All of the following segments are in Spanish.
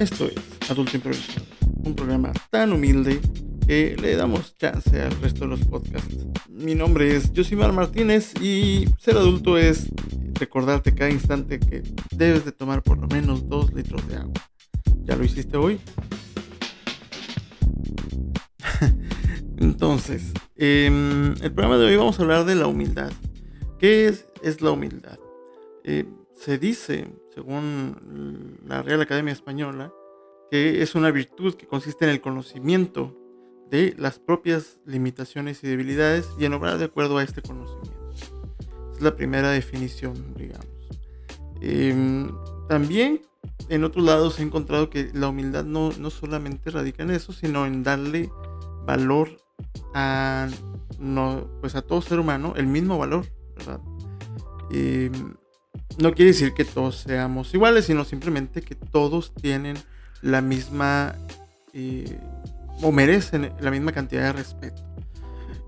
Esto es Adulto Improvisado, un programa tan humilde que le damos chance al resto de los podcasts. Mi nombre es Josimar Martínez y ser adulto es recordarte cada instante que debes de tomar por lo menos dos litros de agua. ¿Ya lo hiciste hoy? Entonces, em, el programa de hoy vamos a hablar de la humildad. ¿Qué es, es la humildad? Eh, se dice, según la Real Academia Española, que es una virtud que consiste en el conocimiento de las propias limitaciones y debilidades y en obrar de acuerdo a este conocimiento. Es la primera definición, digamos. Em, también en otros lados he encontrado que la humildad no, no solamente radica en eso, sino en darle valor a, no, pues a todo ser humano, el mismo valor, ¿verdad? Em, no quiere decir que todos seamos iguales, sino simplemente que todos tienen la misma eh, o merecen la misma cantidad de respeto.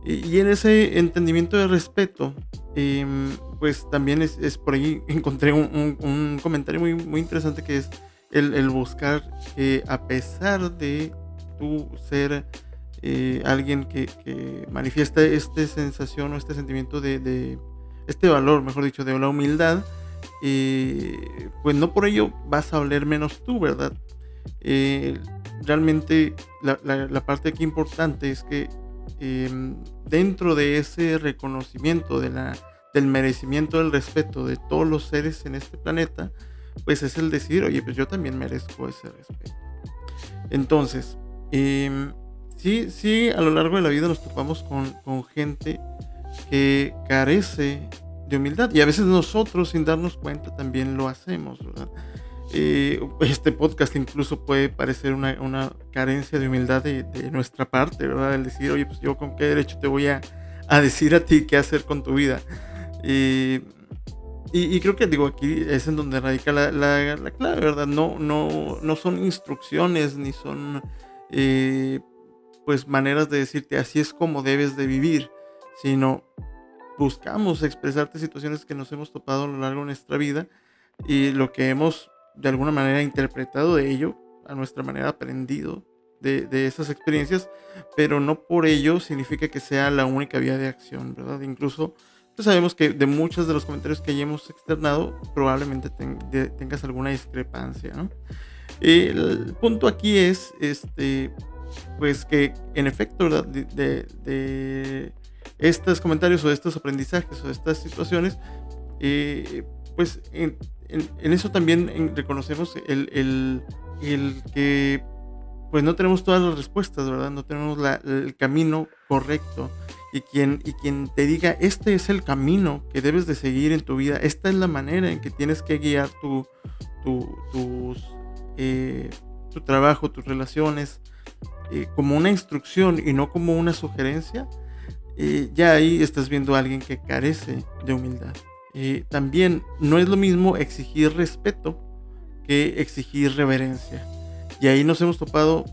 Y, en ese entendimiento de respeto, em, pues también es, por ahí encontré un, comentario muy, muy interesante que es el, buscar que a pesar de tu ser eh, alguien que, manifiesta esta sensación o este sentimiento de, de, este valor, mejor dicho, de la humildad, eh, pues no por ello vas a oler menos tú, ¿verdad? Eh, realmente la, parte aquí importante es que em, dentro de ese reconocimiento de la, del merecimiento del respeto de todos los seres en este planeta, pues es el decir, oye, pues yo también merezco ese respeto. Entonces, em, sí, sí, a lo largo de la vida nos topamos con, con gente que carece humildad. Y a veces nosotros, sin darnos cuenta, también lo hacemos, eh, este podcast incluso puede parecer una, carencia de humildad de, nuestra parte, ¿verdad? El decir, oye, pues yo con qué derecho te voy a, decir a ti qué hacer con tu vida. y, creo que digo, aquí es en donde radica la, la, clave, ¿verdad? No, no, no son instrucciones ni son eh, pues maneras de decirte así es como debes de vivir, sino buscamos expresarte situaciones que nos hemos topado a lo largo de nuestra vida y lo que hemos de alguna manera interpretado de ello, a nuestra manera aprendido de, de esas experiencias, pero no por ello significa que sea la única vía de acción, ¿verdad? Incluso pues sabemos que de muchos de los comentarios que hemos externado probablemente tengas alguna discrepancia, ¿no? El punto aquí es, este, pues que en efecto, ¿verdad? de, de estos comentarios o estos aprendizajes o estas situaciones, eh, pues en, eso también reconocemos el, que pues no tenemos todas las respuestas, ¿verdad? No tenemos el camino correcto. Y quien, y quien te diga, este es el camino que debes de seguir en tu vida, esta es la manera en que tienes que guiar tu, tus, eh, tu trabajo, tus relaciones, eh, como una instrucción y no como una sugerencia, ya ahí estás viendo a alguien que carece de humildad. también no es lo mismo exigir respeto que exigir reverencia. Y ahí nos hemos topado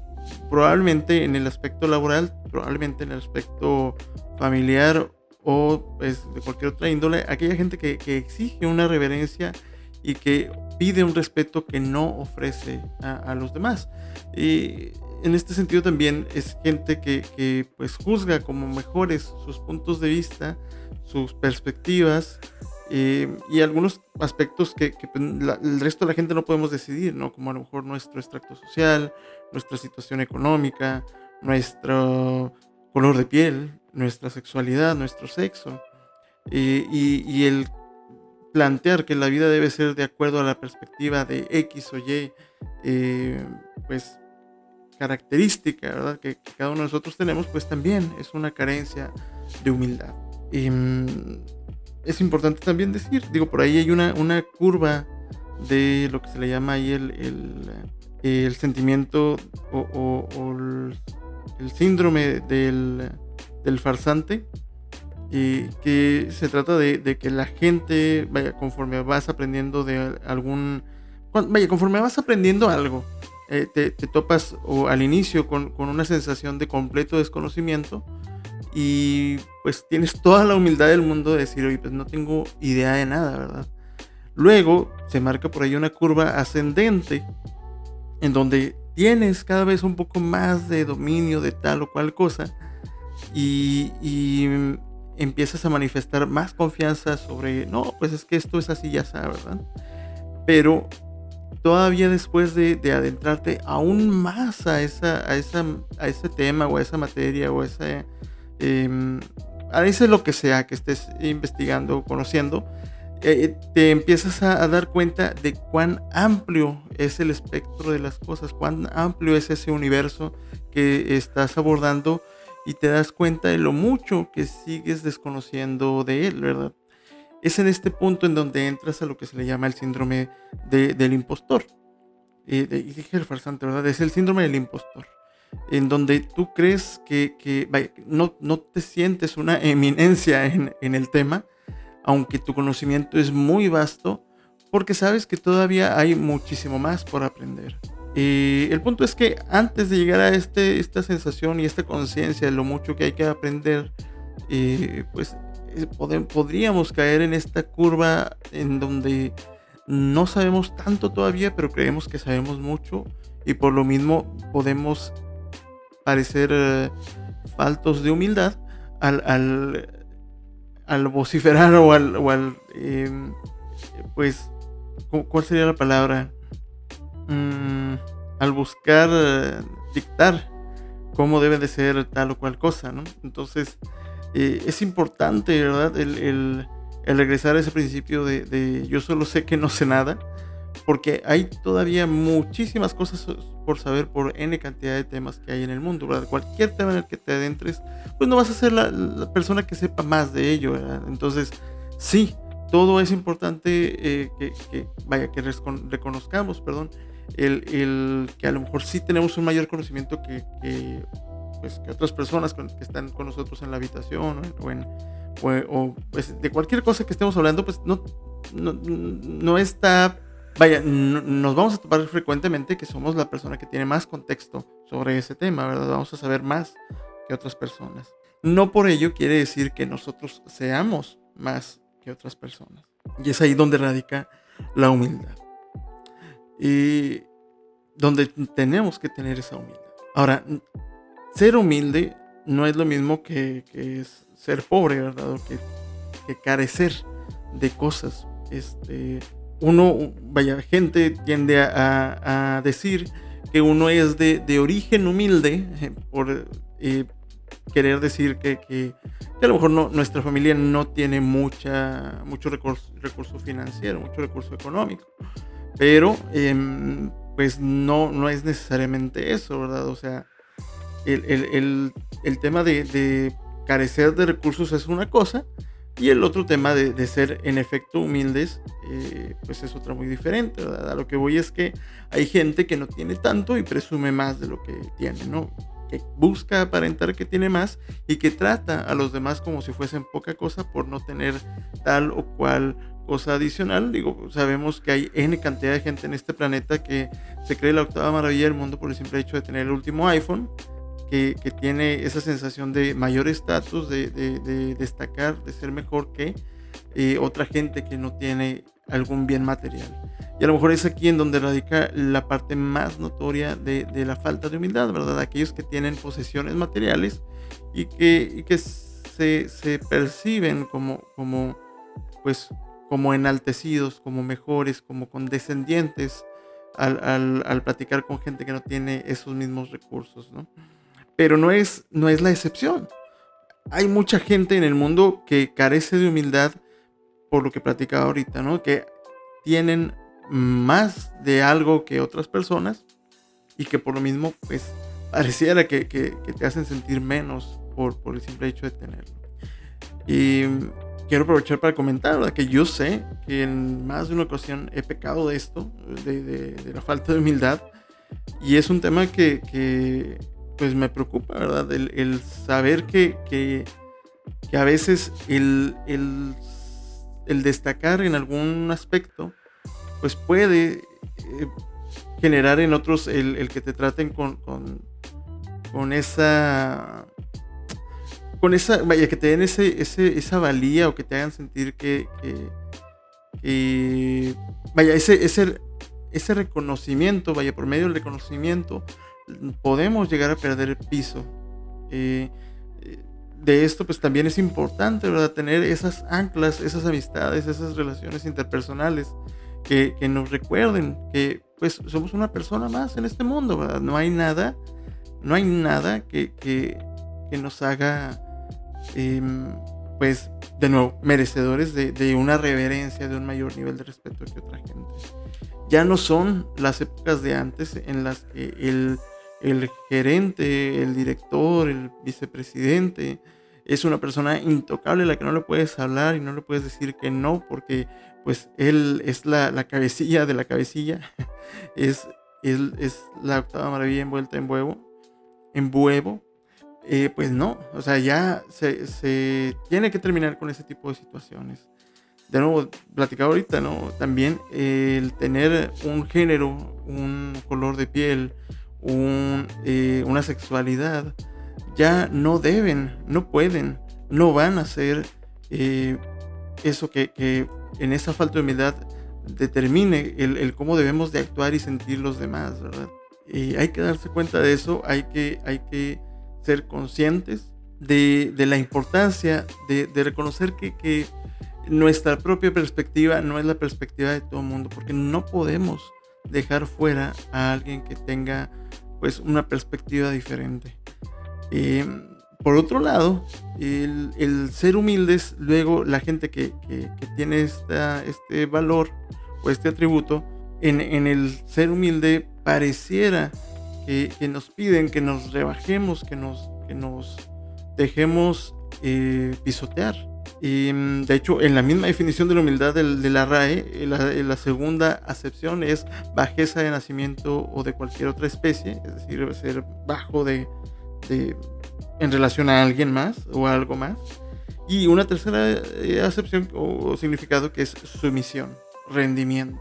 probablemente en el aspecto laboral, probablemente en el aspecto familiar o pues, de cualquier otra índole, aquella gente que, exige una reverencia y que pide un respeto que no ofrece a, a los demás. Y en este sentido también es gente que, pues juzga como mejores sus puntos de vista, sus perspectivas eh, y algunos aspectos que, pues, el resto de la gente no podemos decidir, ¿no? Como a lo mejor nuestro extracto social, nuestra situación económica, nuestro color de piel, nuestra sexualidad, nuestro sexo. Eh, y, el plantear que la vida debe ser de acuerdo a la perspectiva de X o Y, eh, pues característica ¿verdad? Que, cada uno de nosotros tenemos, pues también es una carencia de humildad. Mm, es importante también decir, digo, por ahí hay una, una curva de lo que se le llama ahí el, el, sentimiento o, el, síndrome del, del farsante, y que se trata de, de, que la gente, vaya, conforme vas aprendiendo de algún, vaya, conforme vas aprendiendo algo, eh, te, topas o al inicio con, una sensación de completo desconocimiento y pues tienes toda la humildad del mundo de decir, oye, pues no tengo idea de nada, ¿verdad? Luego se marca por ahí una curva ascendente en donde tienes cada vez un poco más de dominio de tal o cual cosa y, empiezas a manifestar más confianza sobre, no, pues es que esto es así, ya sabes, ¿verdad? Pero todavía después de, adentrarte aún más a, esa, a, esa, a ese tema o a esa materia o a ese, eh, a ese lo que sea que estés investigando o conociendo, eh, te empiezas a, dar cuenta de cuán amplio es el espectro de las cosas, cuán amplio es ese universo que estás abordando y te das cuenta de lo mucho que sigues desconociendo de él, ¿verdad? Es en este punto en donde entras a lo que se le llama el síndrome del impostor. y dije el farsante, ¿verdad? Es el síndrome del impostor. En donde tú crees que, no, te sientes una eminencia en, el tema, aunque tu conocimiento es muy vasto, porque sabes que todavía hay muchísimo más por aprender. Y el punto es que antes de llegar a este, esta sensación y esta conciencia de lo mucho que hay que aprender, eh, pues eh, podríamos caer en esta curva en donde no sabemos tanto todavía, pero creemos que sabemos mucho y por lo mismo podemos parecer eh, faltos de humildad al, al vociferar o al, o al em, pues, ¿cuál sería la palabra? Mm, al buscar eh, dictar cómo debe de ser tal o cual cosa, ¿no? Entonces, eh, es importante, ¿verdad? El, regresar a ese principio de, de yo solo sé que no sé nada porque hay todavía muchísimas cosas por saber por N cantidad de temas que hay en el mundo, ¿verdad? Cualquier tema en el que te adentres, pues no vas a ser la, persona que sepa más de ello, ¿verdad? Entonces, sí, todo es importante eh, que, vaya, que reconozcamos, perdón, el, que a lo mejor sí tenemos un mayor conocimiento que, pues, que otras personas que están con nosotros en la habitación o en, o, pues, de cualquier cosa que estemos hablando, pues no, no, no está vaya, nos vamos a topar frecuentemente que somos la persona que tiene más contexto sobre ese tema, ¿verdad? Vamos a saber más que otras personas. No por ello quiere decir que nosotros seamos más que otras personas. Y es ahí donde radica la humildad. Y donde tenemos que tener esa humildad. Ahora, ser humilde no es lo mismo que, ser pobre, ¿verdad? Que, que carecer de cosas. Este, uno, vaya, gente tiende a, decir que uno es de, origen humilde, eh, por eh, querer decir que, a lo mejor no, nuestra familia no tiene mucha, mucho recurso, recurso financiero, mucho recurso económico. Pero, em, pues no, no es necesariamente eso, ¿verdad? O sea, el, tema de, de carecer de recursos es una cosa, y el otro tema de, ser en efecto humildes, eh, pues es otra muy diferente, ¿verdad? A lo que voy es que hay gente que no tiene tanto y presume más de lo que tiene, ¿no? Que busca aparentar que tiene más y que trata a los demás como si fuesen poca cosa por no tener tal o cual cosa adicional. Digo, sabemos que hay N cantidad de gente en este planeta que se cree la octava maravilla del mundo por el simple hecho de tener el último iPhone que, tiene esa sensación de mayor estatus, de, destacar, de ser mejor que eh, otra gente que no tiene algún bien material. Y a lo mejor es aquí en donde radica la parte más notoria de, la falta de humildad, ¿verdad? Aquellos que tienen posesiones materiales y que, que se, se, perciben como, como, pues, como enaltecidos, como mejores, como condescendientes al, al, al platicar con gente que no tiene esos mismos recursos, ¿no? Pero no es, no es la excepción. Hay mucha gente en el mundo que carece de humildad por lo que platicaba ahorita, ¿no? Que tienen más de algo que otras personas y que por lo mismo, pues, pareciera que, te hacen sentir menos por, por, el simple hecho de tenerlo. Y quiero aprovechar para comentar que yo sé que en más de una ocasión he pecado de esto, de, de, la falta de humildad, y es un tema que, que pues me preocupa, ¿verdad? El, saber que, que, a veces el, destacar en algún aspecto, pues puede eh, generar en otros el, que te traten con, con, esa... Con esa, vaya, que te den ese, esa valía o que te hagan sentir que, vaya, ese, ese, ese reconocimiento, vaya, por medio del reconocimiento, podemos llegar a perder el piso. Eh, de esto pues también es importante, ¿verdad? Tener esas anclas, esas amistades, esas relaciones interpersonales que, nos recuerden que pues somos una persona más en este mundo, ¿verdad? No hay nada, no hay nada que, que, nos haga, em, pues, de nuevo, merecedores de, de, una reverencia, de un mayor nivel de respeto que otra gente. Ya no son las épocas de antes en las que el el gerente, el director, el vicepresidente, es una persona intocable a la que no le puedes hablar y no le puedes decir que no, porque pues él es la, cabecilla de la cabecilla, es, es la octava maravilla envuelta en huevo, en huevo, eh, pues no, o sea, ya se, tiene que terminar con ese tipo de situaciones. De nuevo, platicaba ahorita, ¿no? También el tener un género, un color de piel, eh, una sexualidad, ya no deben, no pueden, no van a hacer eh, eso que, en esa falta de humildad determine el, cómo debemos de actuar y sentir los demás, ¿verdad? Y hay que darse cuenta de eso, hay que, hay que ser conscientes de, la importancia de, reconocer que, que, nuestra propia perspectiva no es la perspectiva de todo el mundo, porque no podemos dejar fuera a alguien que tenga pues una perspectiva diferente. Eh, por otro lado, el, ser humildes, luego la gente que, tiene este valor o este atributo, en, el ser humilde pareciera que, nos piden que nos rebajemos, que nos, que nos dejemos eh, pisotear. Y, mm, de hecho, en la misma definición de la humildad de, la RAE, eh, la, segunda acepción es bajeza de nacimiento o de cualquier otra especie, es decir, ser bajo de, en relación a alguien más o algo más. Y una tercera eh, acepción o, significado que es sumisión, rendimiento.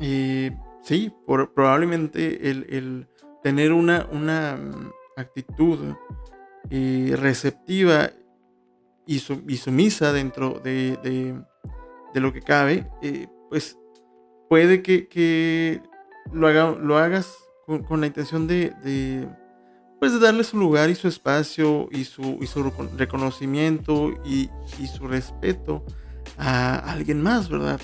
Y sí, por, probablemente el, tener una, una mm, actitud eh, receptiva y, sumisa dentro de, lo que cabe, eh, pues puede que, lo, haga, lo hagas con, la intención de, pues de darle su lugar y su espacio y su, y su reconocimiento y, su respeto a alguien más, ¿verdad?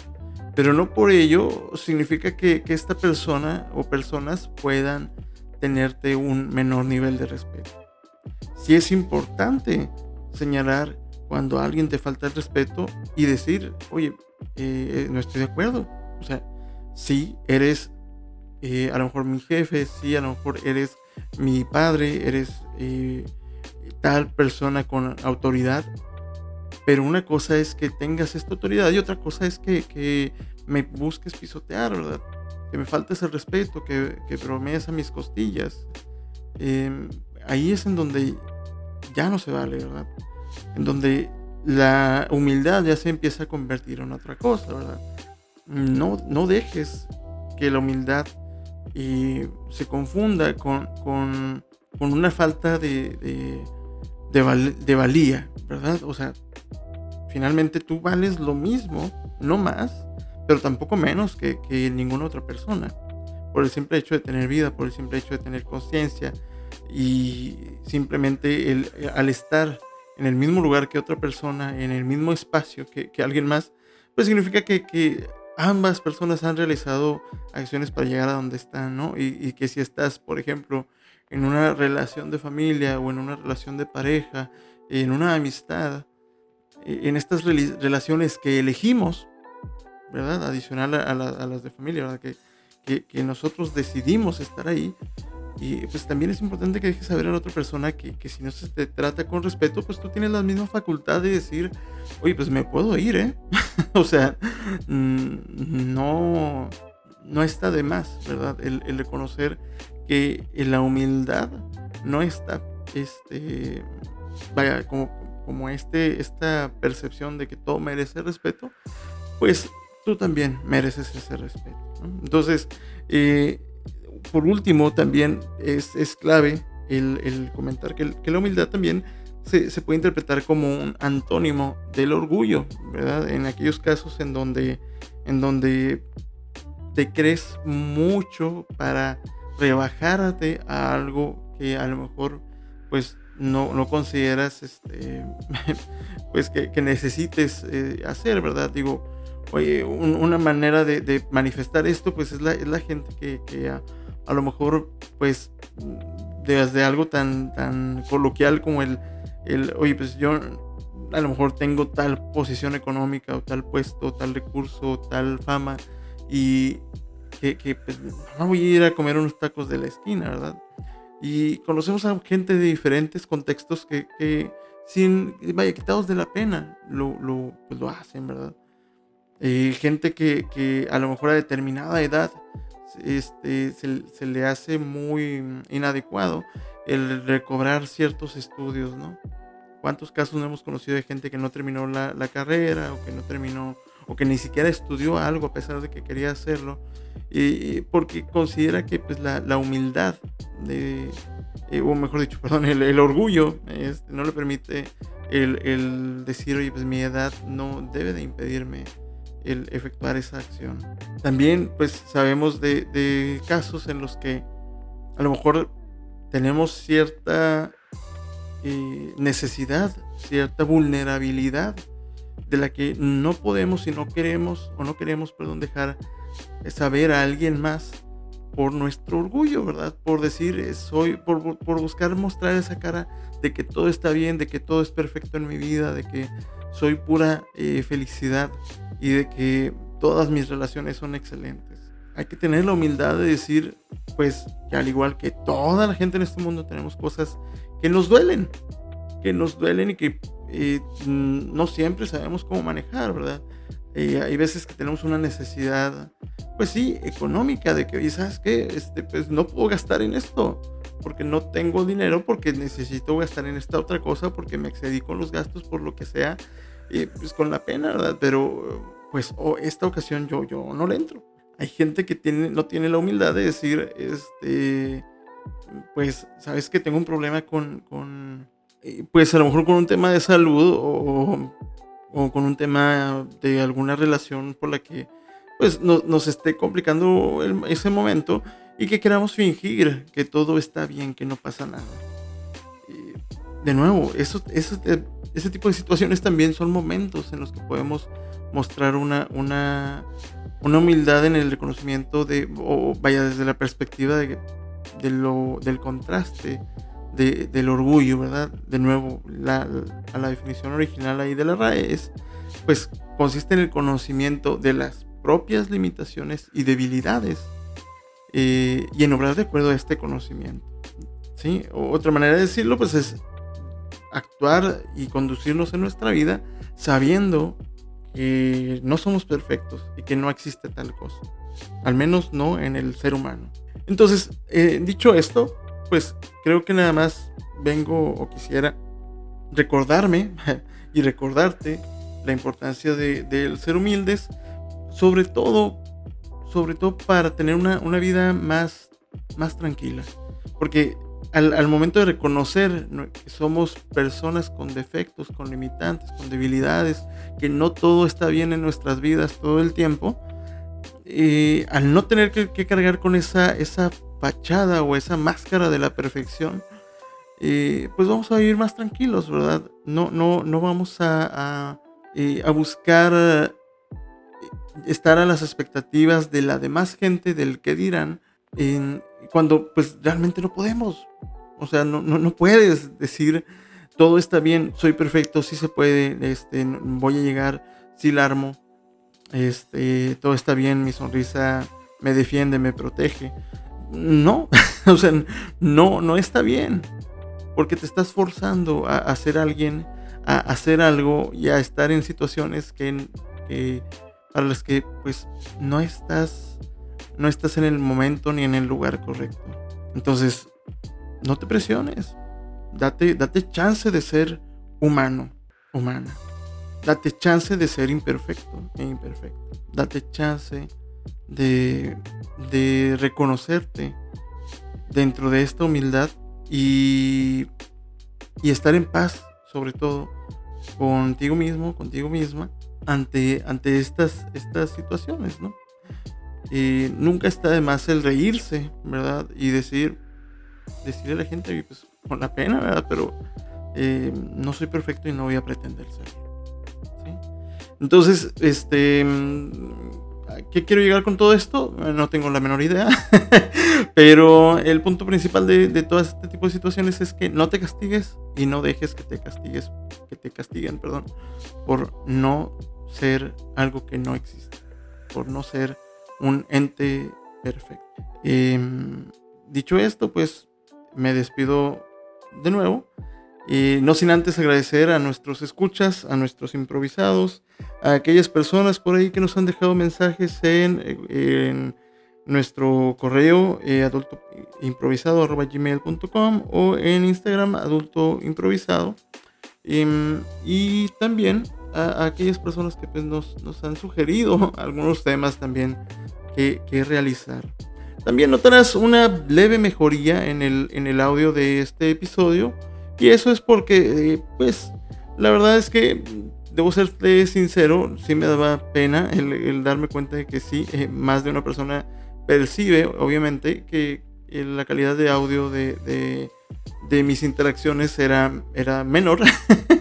Pero no por ello significa que, que esta persona o personas puedan tenerte un menor nivel de respeto. Sí es importante señalar cuando alguien te falta el respeto y decir, oye, eh, no estoy de acuerdo. O sea, sí, eres eh, a lo mejor mi jefe, sí, a lo mejor eres mi padre, eres eh, tal persona con autoridad. Pero una cosa es que tengas esta autoridad y otra cosa es que, me busques pisotear, ¿verdad? Que me faltes el respeto, que, que a mis costillas. Em, ahí es en donde ya no se vale, ¿verdad? En donde la humildad ya se empieza a convertir en otra cosa, ¿verdad? No, no dejes que la humildad eh, se confunda con, con, una falta de, de, valía, ¿verdad? O sea, finalmente tú vales lo mismo, no más, pero tampoco menos que, que ninguna otra persona. Por el simple hecho de tener vida, por el simple hecho de tener conciencia y simplemente el, al estar en el mismo lugar que otra persona, en el mismo espacio que, alguien más, pues significa que, ambas personas han realizado acciones para llegar a donde están, ¿no? Y, que si estás, por ejemplo, en una relación de familia o en una relación de pareja, en una amistad, e, en estas relaciones que elegimos, ¿verdad? Adicional a, las de familia, ¿verdad? Que, que, nosotros decidimos estar ahí, y pues también es importante que dejes saber a la otra persona que, que, si no se te trata con respeto, pues tú tienes la misma facultad de decir, oye, pues me puedo ir, ¿eh? o sea, mm, no, no está de más, ¿verdad? El, el reconocer que en la humildad no está, este, vaya, como, como este, esta percepción de que todo merece respeto, pues tú también mereces ese respeto. Entonces, eh, por último, también es, clave el, comentar que, la humildad también se, puede interpretar como un antónimo del orgullo, ¿verdad? En aquellos casos en donde, en donde te crees mucho para rebajarte a algo que a lo mejor pues no, no consideras este pues que, necesites eh, hacer, ¿verdad? Digo, oye, una manera de, manifestar esto pues es la, es la gente que, a, a, lo mejor pues desde algo tan, tan coloquial como el, el, oye, pues yo a lo mejor tengo tal posición económica o tal puesto, tal recurso, tal fama y que, pues, no voy a ir a comer unos tacos de la esquina, ¿verdad? Y conocemos a gente de diferentes contextos que, sin, vaya, quitados de la pena, lo, lo, pues, lo hacen, ¿verdad? Eh, gente que, que, a lo mejor a determinada edad este, se, se, le hace muy inadecuado el recobrar ciertos estudios, ¿no? ¿Cuántos casos no hemos conocido de gente que no terminó la, la carrera o que no terminó o que ni siquiera estudió algo a pesar de que quería hacerlo? Y, porque considera que pues, la, la humildad, de, eh, o mejor dicho, perdón, el, el orgullo este, no le permite el, el, decir, oye, pues mi edad no debe de impedirme el efectuar esa acción. También pues sabemos de, casos en los que a lo mejor tenemos cierta eh, necesidad, cierta vulnerabilidad de la que no podemos y no queremos, o no queremos, perdón, dejar saber a alguien más por nuestro orgullo, ¿verdad? Por decir, eh, soy, por, por, buscar mostrar esa cara de que todo está bien, de que todo es perfecto en mi vida, de que soy pura eh, felicidad y de que todas mis relaciones son excelentes. Hay que tener la humildad de decir, pues, que al igual que toda la gente en este mundo tenemos cosas que nos duelen, que nos duelen y que eh, no siempre sabemos cómo manejar, ¿verdad? Eh, hay veces que tenemos una necesidad, pues sí, económica, de que, oye, ¿sabes qué? Este, pues no puedo gastar en esto, porque no tengo dinero, porque necesito gastar en esta otra cosa, porque me excedí con los gastos, por lo que sea, y pues con la pena, ¿verdad? Pero, pues, oh, esta ocasión yo, yo no le entro. Hay gente que tiene, no tiene la humildad de decir, este, pues, sabes que tengo un problema con, con, eh, pues a lo mejor con un tema de salud o, o con un tema de alguna relación por la que, pues, no, nos esté complicando ese momento y que queramos fingir que todo está bien, que no pasa nada. De nuevo, eso, eso, ese tipo de situaciones también son momentos en los que podemos mostrar una, una, una humildad en el reconocimiento de, o vaya desde la perspectiva de, de lo, del contraste de, del orgullo, ¿verdad? De nuevo, la, a la definición original ahí de la RAE es, pues consiste en el conocimiento de las propias limitaciones y debilidades eh, y en obrar de acuerdo a este conocimiento. ¿sí? otra manera de decirlo, pues es actuar y conducirnos en nuestra vida sabiendo que no somos perfectos y que no existe tal cosa. Al menos no en el ser humano. Entonces, eh, dicho esto, pues creo que nada más vengo o quisiera recordarme y recordarte la importancia de, ser humildes, sobre todo, sobre todo para tener una, vida más, más tranquila. Porque al, al, momento de reconocer que somos personas con defectos, con limitantes, con debilidades, que no todo está bien en nuestras vidas todo el tiempo, eh, al no tener que, cargar con esa, esa fachada o esa máscara de la perfección, eh, pues vamos a vivir más tranquilos, ¿verdad? No, no, no vamos a, a, eh, buscar estar a las expectativas de la demás gente, del que dirán, cuando pues realmente no podemos. O sea, no, no, no puedes decir todo está bien, soy perfecto, sí se puede, este, voy a llegar, sí la armo este, todo está bien, mi sonrisa me defiende, me protege. No, o sea, no, no está bien. Porque te estás forzando a, ser alguien, a hacer algo y a estar en situaciones que, para las que pues no estás, no estás en el momento ni en el lugar correcto. Entonces, no te presiones. Date, chance de ser humano, humana. Date chance de ser imperfecto e imperfecto. Date chance de, reconocerte dentro de esta humildad y, estar en paz, sobre todo, contigo mismo, contigo misma, ante, ante estas, estas situaciones, ¿no? Eh, nunca está de más el reírse, ¿verdad? Y decir, decirle a la gente, pues con la pena, ¿verdad? Pero eh, no soy perfecto y no voy a pretender ser. Entonces, este, ¿qué quiero llegar con todo esto? No tengo la menor idea. Pero el punto principal de, de todo este tipo de situaciones es que no te castigues y no dejes que te castigues, que te castiguen, perdón, por no ser algo que no existe, por no ser un ente perfecto. Em, dicho esto, pues me despido de nuevo. Y no sin antes agradecer a nuestros escuchas, a nuestros improvisados, a aquellas personas por ahí que nos han dejado mensajes en, nuestro correo eh, adultoimprovisado.gmail.com o en Instagram adultoimprovisado. Em, y también a, aquellas personas que pues, nos, han sugerido algunos temas también que, realizar. También notarás una leve mejoría en el, en el audio de este episodio. Y eso es porque, eh, pues, la verdad es que, debo serte sincero, sí me daba pena el, darme cuenta de que sí, eh, más de una persona percibe, obviamente, que eh, la calidad de audio de, de, mis interacciones era, era menor.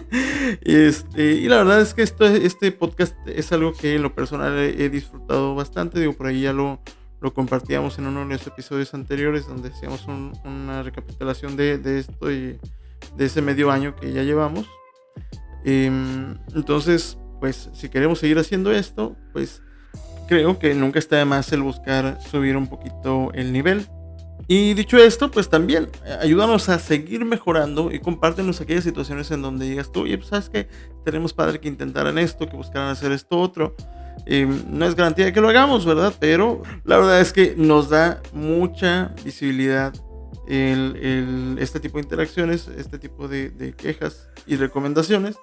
Este, y la verdad es que esto, este podcast es algo que en lo personal he, disfrutado bastante. Digo, por ahí ya lo, lo, compartíamos en uno de los episodios anteriores donde hacíamos una recapitulación de, de, esto y de ese medio año que ya llevamos. Em, entonces, pues si queremos seguir haciendo esto, pues creo que nunca está de más el buscar subir un poquito el nivel. Y dicho esto, pues también eh, ayúdanos a seguir mejorando y compártenos aquellas situaciones en donde digas tú, oye, pues sabes que tenemos padre que intentaran esto, que buscaran hacer esto otro. no es garantía de que lo hagamos, ¿verdad? Pero la verdad es que nos da mucha visibilidad el, este tipo de interacciones, este tipo de, quejas y recomendaciones.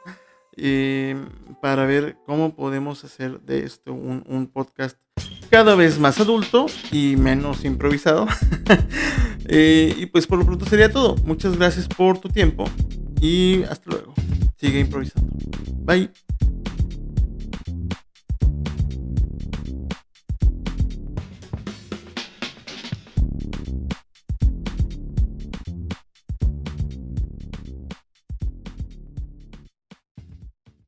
para ver cómo podemos hacer de esto un, un podcast cada vez más adulto y menos improvisado. Eh, y pues por lo pronto sería todo. Muchas gracias por tu tiempo y hasta luego. Sigue improvisando. Bye.